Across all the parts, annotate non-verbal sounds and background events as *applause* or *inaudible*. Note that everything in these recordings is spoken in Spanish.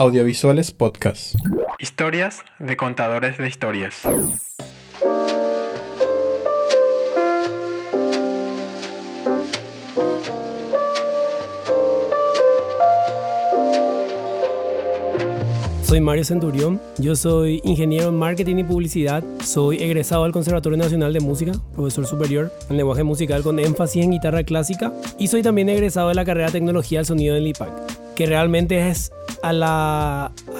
Audiovisuales Podcast. Historias de contadores de historias. Soy Mario Centurión, yo soy ingeniero en marketing y publicidad, soy egresado del Conservatorio Nacional de Música, profesor superior en lenguaje musical con énfasis en guitarra clásica y soy también egresado de la carrera de tecnología del sonido del IPAC, que realmente es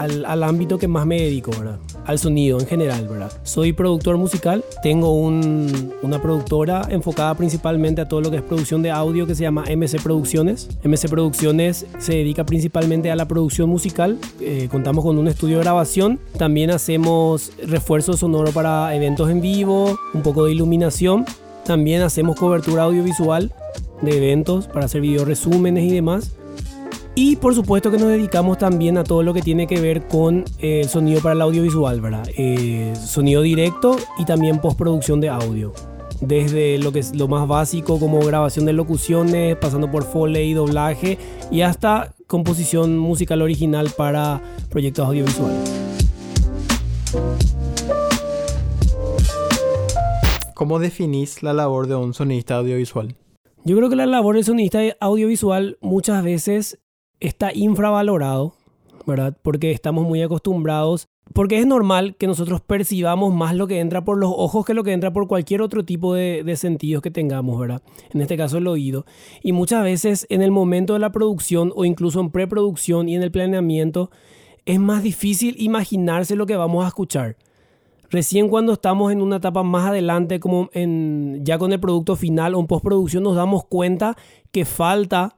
al, al, ámbito que más me dedico, ¿verdad? Al sonido en general, ¿verdad? Soy productor musical, tengo una productora enfocada principalmente a todo lo que es producción de audio que se llama MC Producciones. MC Producciones se dedica principalmente a la producción musical, eh, contamos con un estudio de grabación, también hacemos refuerzo sonoro para eventos en vivo, un poco de iluminación, también hacemos cobertura audiovisual de eventos para hacer video resúmenes y demás. Y por supuesto que nos dedicamos también a todo lo que tiene que ver con el eh, sonido para el audiovisual, ¿verdad? Eh, sonido directo y también postproducción de audio. Desde lo que es lo más básico como grabación de locuciones, pasando por foley, doblaje y hasta composición musical original para proyectos audiovisuales. ¿Cómo definís la labor de un sonista audiovisual? Yo creo que la labor del sonista audiovisual muchas veces está infravalorado, ¿verdad? Porque estamos muy acostumbrados, porque es normal que nosotros percibamos más lo que entra por los ojos que lo que entra por cualquier otro tipo de, sentidos que tengamos, ¿verdad? En este caso el oído. Y muchas veces en el momento de la producción o incluso en preproducción y en el planeamiento, es más difícil imaginarse lo que vamos a escuchar. Recién cuando estamos en una etapa más adelante, como en, ya con el producto final o en postproducción, nos damos cuenta que falta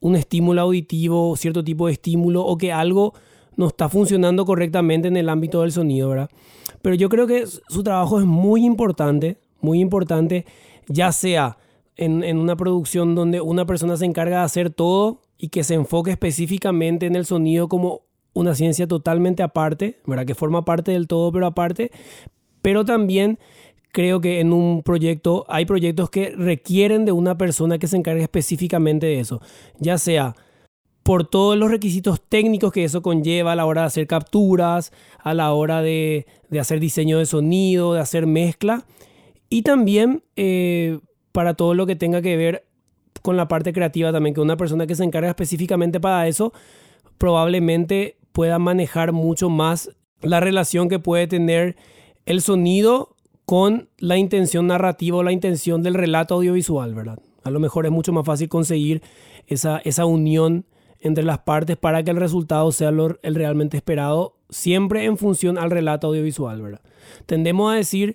un estímulo auditivo, cierto tipo de estímulo o que algo no está funcionando correctamente en el ámbito del sonido, ¿verdad? Pero yo creo que su trabajo es muy importante, muy importante, ya sea en, una producción donde una persona se encarga de hacer todo y que se enfoque específicamente en el sonido como una ciencia totalmente aparte, ¿verdad? Que forma parte del todo, pero aparte, pero también creo que en un proyecto hay proyectos que requieren de una persona que se encargue específicamente de eso, ya sea por todos los requisitos técnicos que eso conlleva a la hora de hacer capturas, a la hora de, hacer diseño de sonido, de hacer mezcla, y también eh, para todo lo que tenga que ver con la parte creativa también, que una persona que se encarga específicamente para eso probablemente pueda manejar mucho más la relación que puede tener el sonido con la intención narrativa o la intención del relato audiovisual, ¿verdad? A lo mejor es mucho más fácil conseguir esa, esa unión entre las partes para que el resultado sea el realmente esperado, siempre en función al relato audiovisual, ¿verdad? Tendemos a decir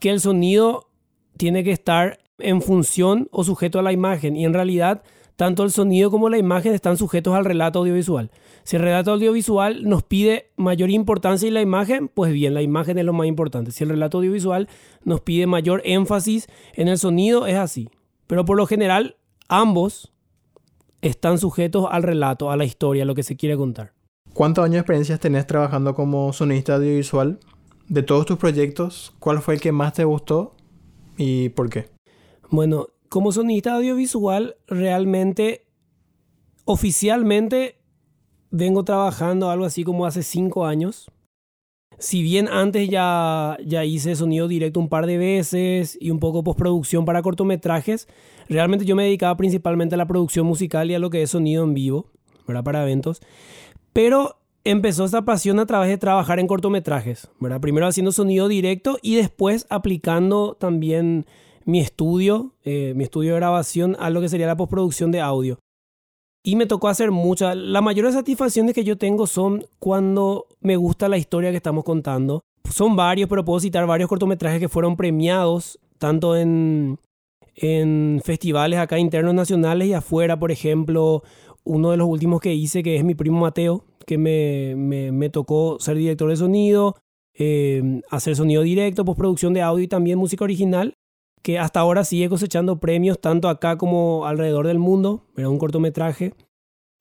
que el sonido tiene que estar en función o sujeto a la imagen y en realidad tanto el sonido como la imagen están sujetos al relato audiovisual. Si el relato audiovisual nos pide mayor importancia en la imagen, pues bien, la imagen es lo más importante. Si el relato audiovisual nos pide mayor énfasis en el sonido, es así. Pero por lo general, ambos están sujetos al relato, a la historia, a lo que se quiere contar. ¿Cuántos años de experiencia tenés trabajando como sonista audiovisual? De todos tus proyectos, ¿cuál fue el que más te gustó y por qué? Bueno, como sonista audiovisual, realmente, oficialmente, vengo trabajando algo así como hace cinco años. Si bien antes ya, ya hice sonido directo un par de veces y un poco postproducción para cortometrajes, realmente yo me dedicaba principalmente a la producción musical y a lo que es sonido en vivo, ¿verdad? Para eventos. Pero empezó esta pasión a través de trabajar en cortometrajes, ¿verdad? Primero haciendo sonido directo y después aplicando también mi estudio, eh, mi estudio de grabación a lo que sería la postproducción de audio. Y me tocó hacer muchas. La mayor satisfacciones que yo tengo son cuando me gusta la historia que estamos contando. Son varios, pero puedo citar varios cortometrajes que fueron premiados, tanto en, en festivales acá internos nacionales y afuera. Por ejemplo, uno de los últimos que hice, que es mi primo Mateo, que me, me, tocó ser director de sonido, eh, hacer sonido directo, postproducción de audio y también música original que hasta ahora sigue cosechando premios tanto acá como alrededor del mundo. Era un cortometraje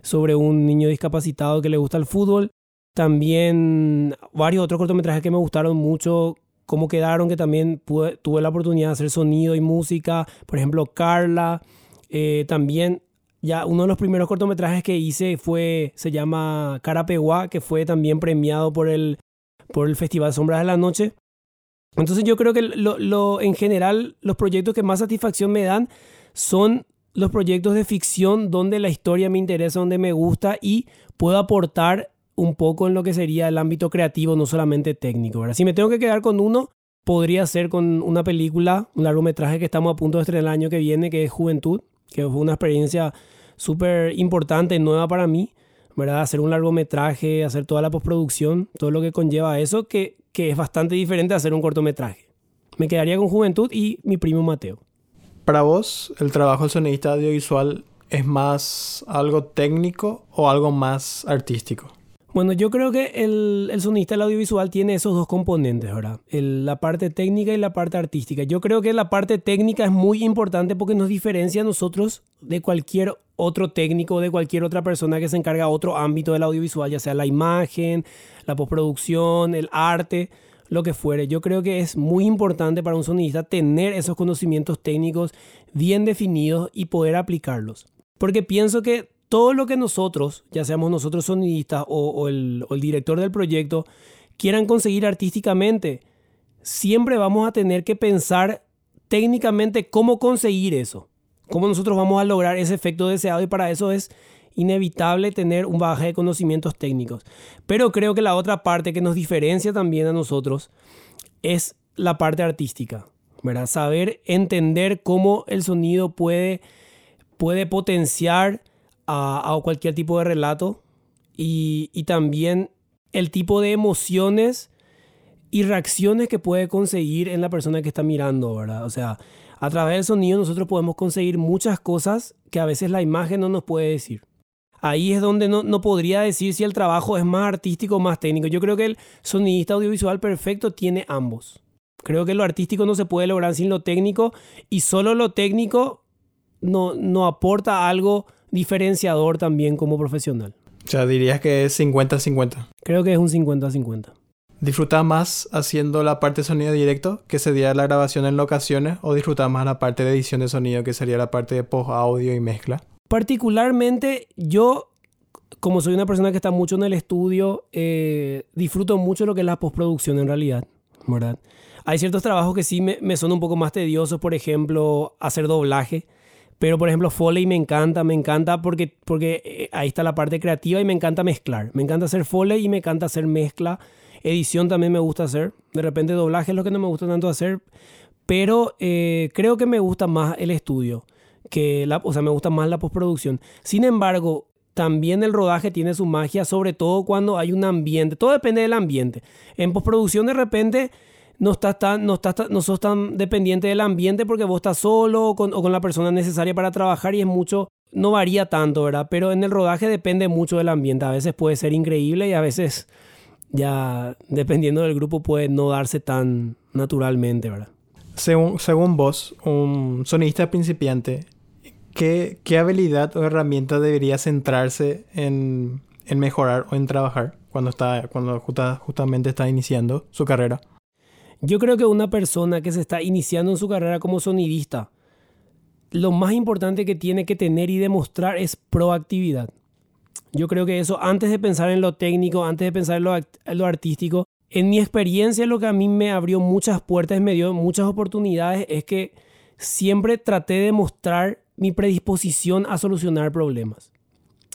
sobre un niño discapacitado que le gusta el fútbol. También varios otros cortometrajes que me gustaron mucho, cómo quedaron, que también tuve la oportunidad de hacer sonido y música. Por ejemplo, Carla. Eh, también ya uno de los primeros cortometrajes que hice fue, se llama Carapeguá, que fue también premiado por el, por el Festival Sombras de la Noche. Entonces yo creo que lo, en general los proyectos que más satisfacción me dan son los proyectos de ficción donde la historia me interesa, donde me gusta y puedo aportar un poco en lo que sería el ámbito creativo, no solamente técnico. Si me tengo que quedar con uno, podría ser con una película, un largometraje que estamos a punto de estrenar el año que viene, que es Juventud, que fue una experiencia súper importante, nueva para mí, ¿verdad? Hacer un largometraje, hacer toda la postproducción, todo lo que conlleva eso, que, que es bastante diferente a hacer un cortometraje. Me quedaría con Juventud y mi primo Mateo. Para vos, el trabajo del sonidista audiovisual es más algo técnico o algo más artístico? Bueno, yo creo que el, sonista del audiovisual tiene esos dos componentes, ¿verdad? la parte técnica y la parte artística. Yo creo que la parte técnica es muy importante porque nos diferencia a nosotros de cualquier otro técnico, de cualquier otra persona que se encarga de otro ámbito del audiovisual, ya sea la imagen, la postproducción, el arte, lo que fuere. Yo creo que es muy importante para un sonidista tener esos conocimientos técnicos bien definidos y poder aplicarlos. Porque pienso que todo lo que nosotros, ya seamos nosotros sonidistas o, el, director del proyecto, quieran conseguir artísticamente, siempre vamos a tener que pensar técnicamente cómo conseguir eso, cómo nosotros vamos a lograr ese efecto deseado y para eso es inevitable tener un bagaje de conocimientos técnicos. Pero creo que la otra parte que nos diferencia también a nosotros es la parte artística, ¿verdad? Saber entender cómo el sonido puede, puede potenciar a, cualquier tipo de relato y, también el tipo de emociones y reacciones que puede conseguir en la persona que está mirando, ¿verdad? O sea, a través del sonido nosotros podemos conseguir muchas cosas que a veces la imagen no nos puede decir. Ahí es donde no, no, podría decir si el trabajo es más artístico o más técnico. Yo creo que el sonidista audiovisual perfecto tiene ambos. Creo que lo artístico no se puede lograr sin lo técnico y solo lo técnico no, no aporta algo diferenciador también como profesional. O sea, dirías que es 50-50. Creo que es un 50-50. ¿Disfrutas más haciendo la parte de sonido directo, que sería la grabación en locaciones, o disfrutas más la parte de edición de sonido, que sería la parte de post-audio y mezcla? Particularmente, yo, como soy una persona que está mucho en el estudio, eh, disfruto mucho lo que es la postproducción en realidad, ¿verdad? Hay ciertos trabajos que sí me, me son un poco más tediosos, por ejemplo, hacer doblaje pero por ejemplo, Foley me encanta, me encanta porque, porque eh, ahí está la parte creativa y me encanta mezclar. Me encanta hacer Foley y me encanta hacer mezcla. Edición también me gusta hacer. De repente doblaje es lo que no me gusta tanto hacer. Pero eh, creo que me gusta más el estudio. Que la, o sea, me gusta más la postproducción. Sin embargo, también el rodaje tiene su magia, sobre todo cuando hay un ambiente. Todo depende del ambiente. En postproducción de repente no estás tan, no estás, no sos tan dependiente del ambiente porque vos estás solo o con, la persona necesaria para trabajar y es mucho, no varía tanto, ¿verdad? Pero en el rodaje depende mucho del ambiente. A veces puede ser increíble y a veces ya dependiendo del grupo puede no darse tan naturalmente, ¿verdad? Según, según vos, un sonista principiante, ¿qué, ¿qué, habilidad o herramienta debería centrarse en, en, mejorar o en trabajar cuando, está, cuando justamente está iniciando su carrera? Yo creo que una persona que se está iniciando en su carrera como sonidista, lo más importante que tiene que tener y demostrar es proactividad. Yo creo que eso, antes de pensar en lo técnico, antes de pensar en lo, artístico, en mi experiencia lo que a mí me abrió muchas puertas, me dio muchas oportunidades, es que siempre traté de mostrar mi predisposición a solucionar problemas.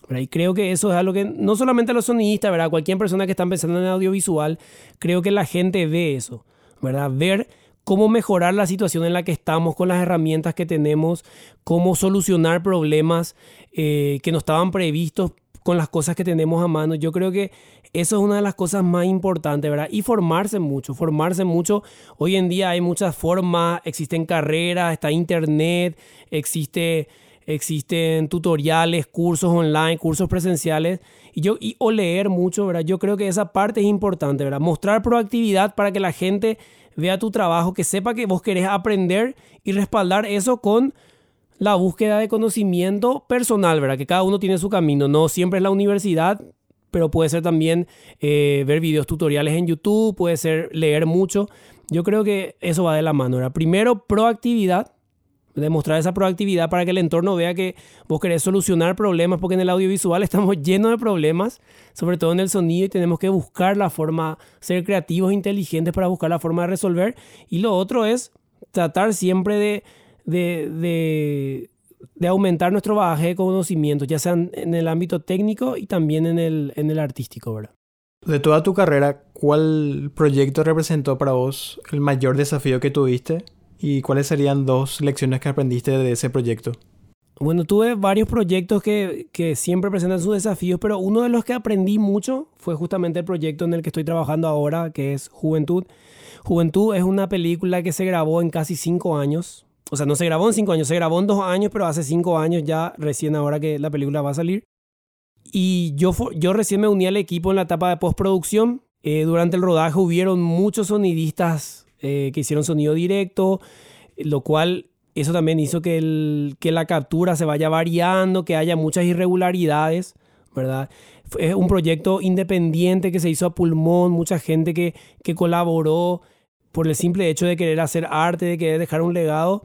Y creo que eso es algo que no solamente los sonidistas, ¿verdad? cualquier persona que está empezando en audiovisual, creo que la gente ve eso. Ver cómo mejorar la situación en la que estamos con las herramientas que tenemos, cómo solucionar problemas eh, que no estaban previstos con las cosas que tenemos a mano. Yo creo que eso es una de las cosas más importantes, ¿verdad? Y formarse mucho, formarse mucho. Hoy en día hay muchas formas, existen carreras, está internet, existe, existen tutoriales, cursos online, cursos presenciales y yo, y, o leer mucho, ¿verdad? Yo creo que esa parte es importante, ¿verdad? Mostrar proactividad para que la gente vea tu trabajo, que sepa que vos querés aprender y respaldar eso con la búsqueda de conocimiento personal, ¿verdad? Que cada uno tiene su camino, no siempre es la universidad, pero puede ser también eh, ver videos tutoriales en YouTube, puede ser leer mucho. Yo creo que eso va de la mano, ¿verdad? Primero, proactividad, demostrar esa proactividad para que el entorno vea que vos querés solucionar problemas, porque en el audiovisual *laughs* estamos llenos de problemas, sobre todo en el sonido, y tenemos que buscar la forma, ser creativos, e inteligentes para buscar la forma de resolver. Y lo otro es tratar siempre de, de, de, aumentar nuestro bagaje de conocimientos, ya sea en el ámbito técnico y también en el, en el artístico, ¿verdad? De toda tu carrera, ¿cuál proyecto representó para vos el mayor desafío que tuviste? ¿Y cuáles serían dos lecciones que aprendiste de ese proyecto? Bueno, tuve varios proyectos que, que, siempre presentan sus desafíos, pero uno de los que aprendí mucho fue justamente el proyecto en el que estoy trabajando ahora, que es Juventud. Juventud es una película que se grabó en casi cinco años. O sea, no se grabó en cinco años, se grabó en dos años, pero hace cinco años ya, recién ahora que la película va a salir. Y yo, yo recién me uní al equipo en la etapa de postproducción. Eh, durante el rodaje hubieron muchos sonidistas eh, que hicieron sonido directo, lo cual eso también hizo que, el, que la captura se vaya variando, que haya muchas irregularidades, ¿verdad? Es un proyecto independiente que se hizo a pulmón, mucha gente que, que colaboró por el simple hecho de querer hacer arte, de querer dejar un legado.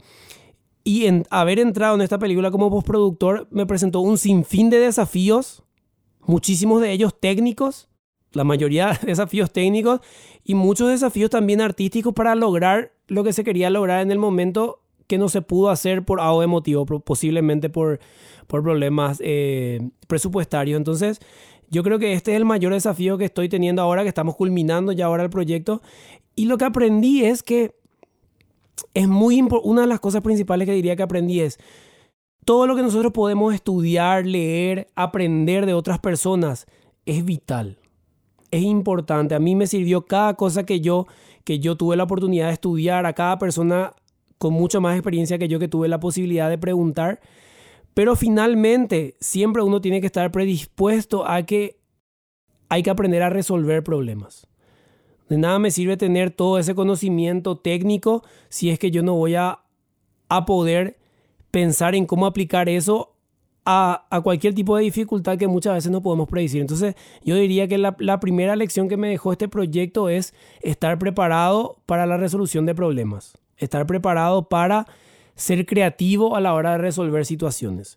Y en haber entrado en esta película como postproductor me presentó un sinfín de desafíos muchísimos de ellos técnicos, la mayoría de *laughs* desafíos técnicos y muchos desafíos también artísticos para lograr lo que se quería lograr en el momento que no se pudo hacer por algo emotivo, posiblemente por, por problemas eh, presupuestarios. Entonces, yo creo que este es el mayor desafío que estoy teniendo ahora, que estamos culminando ya ahora el proyecto. Y lo que aprendí es que es muy una de las cosas principales que diría que aprendí es todo lo que nosotros podemos estudiar, leer, aprender de otras personas es vital. Es importante. A mí me sirvió cada cosa que yo, que yo tuve la oportunidad de estudiar, a cada persona con mucha más experiencia que yo que tuve la posibilidad de preguntar. Pero finalmente, siempre uno tiene que estar predispuesto a que hay que aprender a resolver problemas. De nada me sirve tener todo ese conocimiento técnico si es que yo no voy a, a poder pensar en cómo aplicar eso a, cualquier tipo de dificultad que muchas veces no podemos predecir. Entonces, yo diría que la, primera lección que me dejó este proyecto es estar preparado para la resolución de problemas, estar preparado para ser creativo a la hora de resolver situaciones.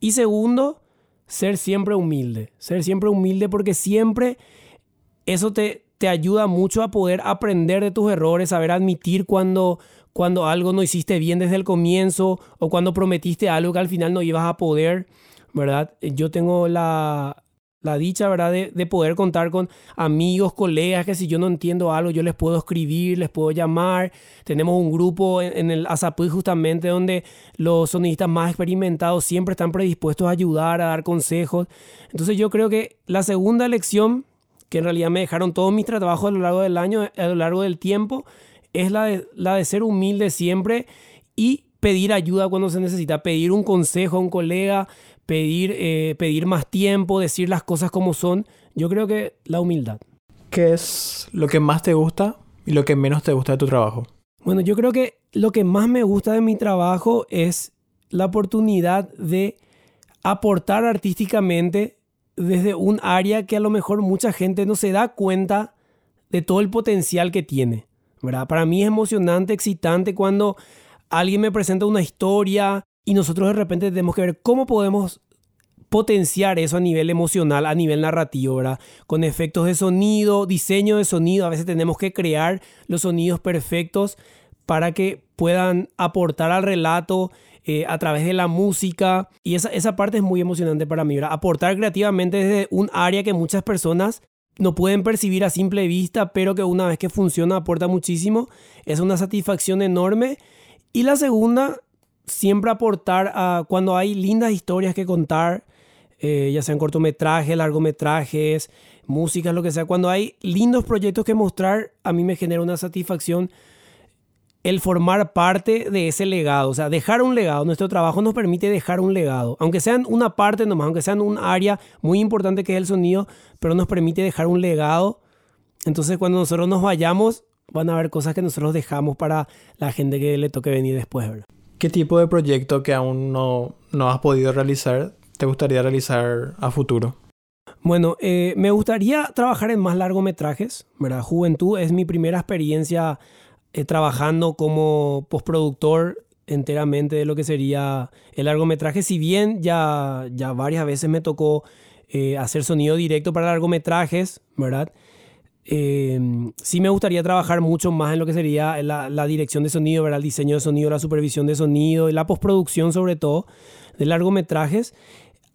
Y segundo, ser siempre humilde, ser siempre humilde porque siempre eso te, te ayuda mucho a poder aprender de tus errores, saber admitir cuando, cuando algo no hiciste bien desde el comienzo o cuando prometiste algo que al final no ibas a poder, ¿verdad? Yo tengo la, dicha, ¿verdad? De, poder contar con amigos, colegas, que si yo no entiendo algo, yo les puedo escribir, les puedo llamar. Tenemos un grupo en, el ASAPUI justamente donde los sonistas más experimentados siempre están predispuestos a ayudar, a dar consejos. Entonces yo creo que la segunda lección, que en realidad me dejaron todos mis trabajos a lo largo del año, a lo largo del tiempo, es la de, la de ser humilde siempre y pedir ayuda cuando se necesita, pedir un consejo a un colega, pedir, eh, pedir más tiempo, decir las cosas como son. Yo creo que la humildad. ¿Qué es lo que más te gusta y lo que menos te gusta de tu trabajo? Bueno, yo creo que lo que más me gusta de mi trabajo es la oportunidad de aportar artísticamente desde un área que a lo mejor mucha gente no se da cuenta de todo el potencial que tiene. Para mí es emocionante, excitante cuando alguien me presenta una historia y nosotros de repente tenemos que ver cómo podemos potenciar eso a nivel emocional, a nivel narrativo, ¿verdad? Con efectos de sonido, diseño de sonido, a veces tenemos que crear los sonidos perfectos para que puedan aportar al relato eh, a través de la música. Y esa, esa parte es muy emocionante para mí, ¿verdad? Aportar creativamente desde un área que muchas personas no pueden percibir a simple vista, pero que una vez que funciona aporta muchísimo. Es una satisfacción enorme. Y la segunda, siempre aportar a cuando hay lindas historias que contar, eh, ya sean cortometrajes, largometrajes, música, lo que sea. Cuando hay lindos proyectos que mostrar, a mí me genera una satisfacción el formar parte de ese legado, o sea, dejar un legado. Nuestro trabajo nos permite dejar un legado, aunque sean una parte nomás, aunque sean un área muy importante que es el sonido, pero nos permite dejar un legado. Entonces, cuando nosotros nos vayamos, van a haber cosas que nosotros dejamos para la gente que le toque venir después, ¿verdad? ¿Qué tipo de proyecto que aún no, no has podido realizar te gustaría realizar a futuro? Bueno, eh, me gustaría trabajar en más largometrajes, ¿verdad? Juventud es mi primera experiencia eh, trabajando como postproductor enteramente de lo que sería el largometraje, si bien ya, ya varias veces me tocó eh, hacer sonido directo para largometrajes, ¿verdad? Eh, sí me gustaría trabajar mucho más en lo que sería la, dirección de sonido, ¿verdad? el diseño de sonido, la supervisión de sonido la postproducción sobre todo de largometrajes.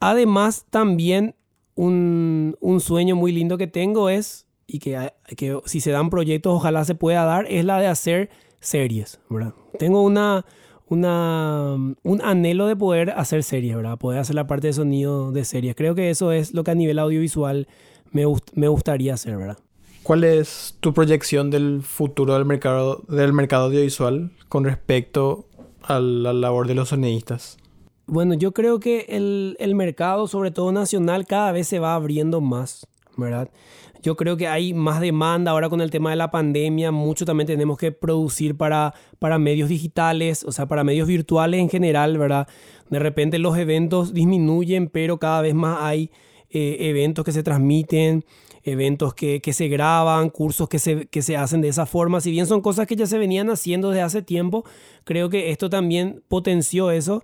Además, también un, un sueño muy lindo que tengo es, y que, que, si se dan proyectos ojalá se pueda dar, es la de hacer series, ¿verdad? Tengo una, una, un anhelo de poder hacer series, ¿verdad? Poder hacer la parte de sonido de series. Creo que eso es lo que a nivel audiovisual me, me gustaría hacer, ¿verdad? ¿Cuál es tu proyección del futuro del mercado, del mercado audiovisual con respecto a la labor de los sonidistas? Bueno, yo creo que el, el mercado, sobre todo nacional, cada vez se va abriendo más, ¿verdad? Yo creo que hay más demanda ahora con el tema de la pandemia. Mucho también tenemos que producir para, para medios digitales, o sea, para medios virtuales en general, ¿verdad? De repente los eventos disminuyen, pero cada vez más hay eh, eventos que se transmiten, eventos que, que se graban, cursos que se, que se hacen de esa forma. Si bien son cosas que ya se venían haciendo desde hace tiempo, creo que esto también potenció eso.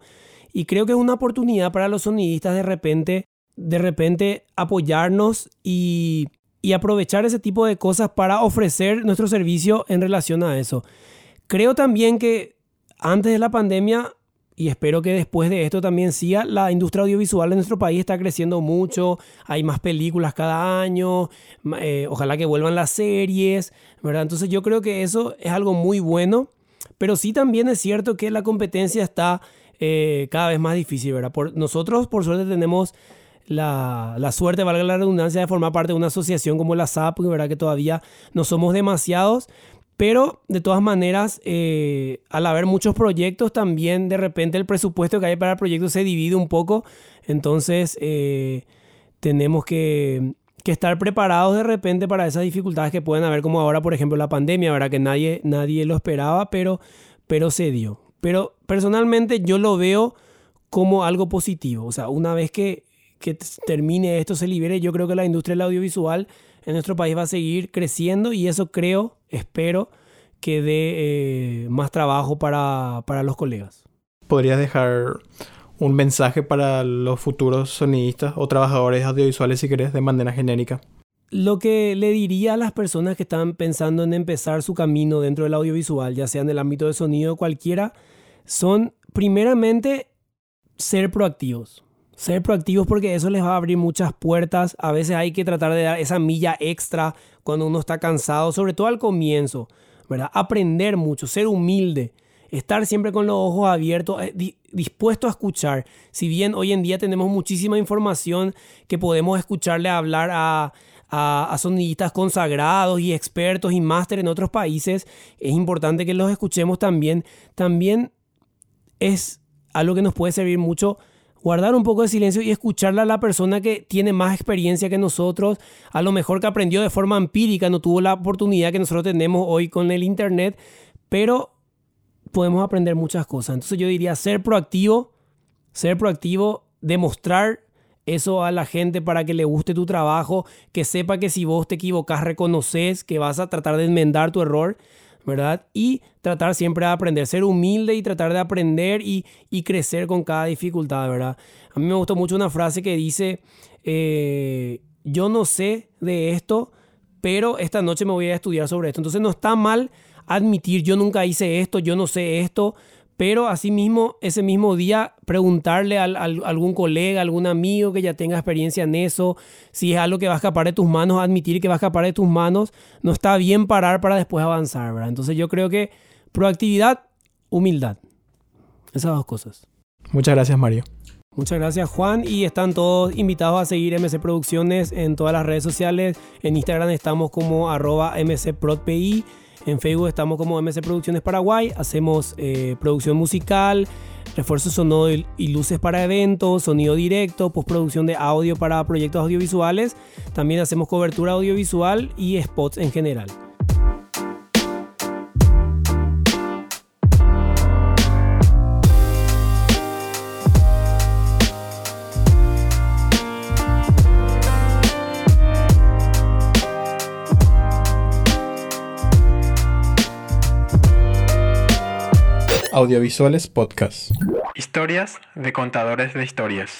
Y creo que es una oportunidad para los sonidistas de repente, de repente apoyarnos y y aprovechar ese tipo de cosas para ofrecer nuestro servicio en relación a eso. Creo también que antes de la pandemia, y espero que después de esto también siga, la industria audiovisual en nuestro país está creciendo mucho, hay más películas cada año, eh, ojalá que vuelvan las series, ¿verdad? Entonces yo creo que eso es algo muy bueno, pero sí también es cierto que la competencia está eh, cada vez más difícil, ¿verdad? Por, nosotros por suerte tenemos la, la, suerte, valga la redundancia, de formar parte de una asociación como la SAP, ¿verdad? que todavía no somos demasiados, pero de todas maneras, eh, al haber muchos proyectos, también de repente el presupuesto que hay para el proyecto se divide un poco, entonces eh, tenemos que, que, estar preparados de repente para esas dificultades que pueden haber, como ahora, por ejemplo, la pandemia, ¿verdad? que nadie, nadie lo esperaba, pero, pero se dio. Pero personalmente yo lo veo como algo positivo, o sea, una vez que que termine esto, se libere, yo creo que la industria del audiovisual en nuestro país va a seguir creciendo y eso creo, espero, que dé eh, más trabajo para, para los colegas. ¿Podrías dejar un mensaje para los futuros sonidistas o trabajadores audiovisuales, si querés, de manera genérica? Lo que le diría a las personas que están pensando en empezar su camino dentro del audiovisual, ya sea en el ámbito de sonido cualquiera, son primeramente ser proactivos. Ser proactivos porque eso les va a abrir muchas puertas. A veces hay que tratar de dar esa milla extra cuando uno está cansado, sobre todo al comienzo, ¿verdad? Aprender mucho, ser humilde, estar siempre con los ojos abiertos, eh, dispuesto a escuchar. Si bien hoy en día tenemos muchísima información que podemos escucharle hablar a, a, a sonidistas consagrados y expertos y máster en otros países, es importante que los escuchemos también. También es algo que nos puede servir mucho guardar un poco de silencio y escucharle a la persona que tiene más experiencia que nosotros, a lo mejor que aprendió de forma empírica, no tuvo la oportunidad que nosotros tenemos hoy con el Internet, pero podemos aprender muchas cosas. Entonces yo diría ser proactivo, ser proactivo, demostrar eso a la gente para que le guste tu trabajo, que sepa que si vos te equivocas reconoces que vas a tratar de enmendar tu error ¿verdad? Y tratar siempre de aprender, ser humilde y tratar de aprender y, crecer con cada dificultad, ¿verdad? A mí me gustó mucho una frase que dice, eh, yo no sé de esto, pero esta noche me voy a estudiar sobre esto. Entonces no está mal admitir, yo nunca hice esto, yo no sé esto, pero asimismo, ese mismo día, preguntarle a, algún colega, algún amigo que ya tenga experiencia en eso, si es algo que va a escapar de tus manos, admitir que va a escapar de tus manos, no está bien parar para después avanzar, ¿verdad? Entonces yo creo que proactividad, humildad. Esas dos cosas. Muchas gracias, Mario. Muchas gracias Juan y están todos invitados a seguir MC Producciones en todas las redes sociales. En Instagram estamos como arroba mcprodpi en Facebook estamos como MC Producciones Paraguay, hacemos eh, producción musical, refuerzo sonoro y luces para eventos, sonido directo, postproducción de audio para proyectos audiovisuales. También hacemos cobertura audiovisual y spots en general. Audiovisuales Podcast. Historias de contadores de historias.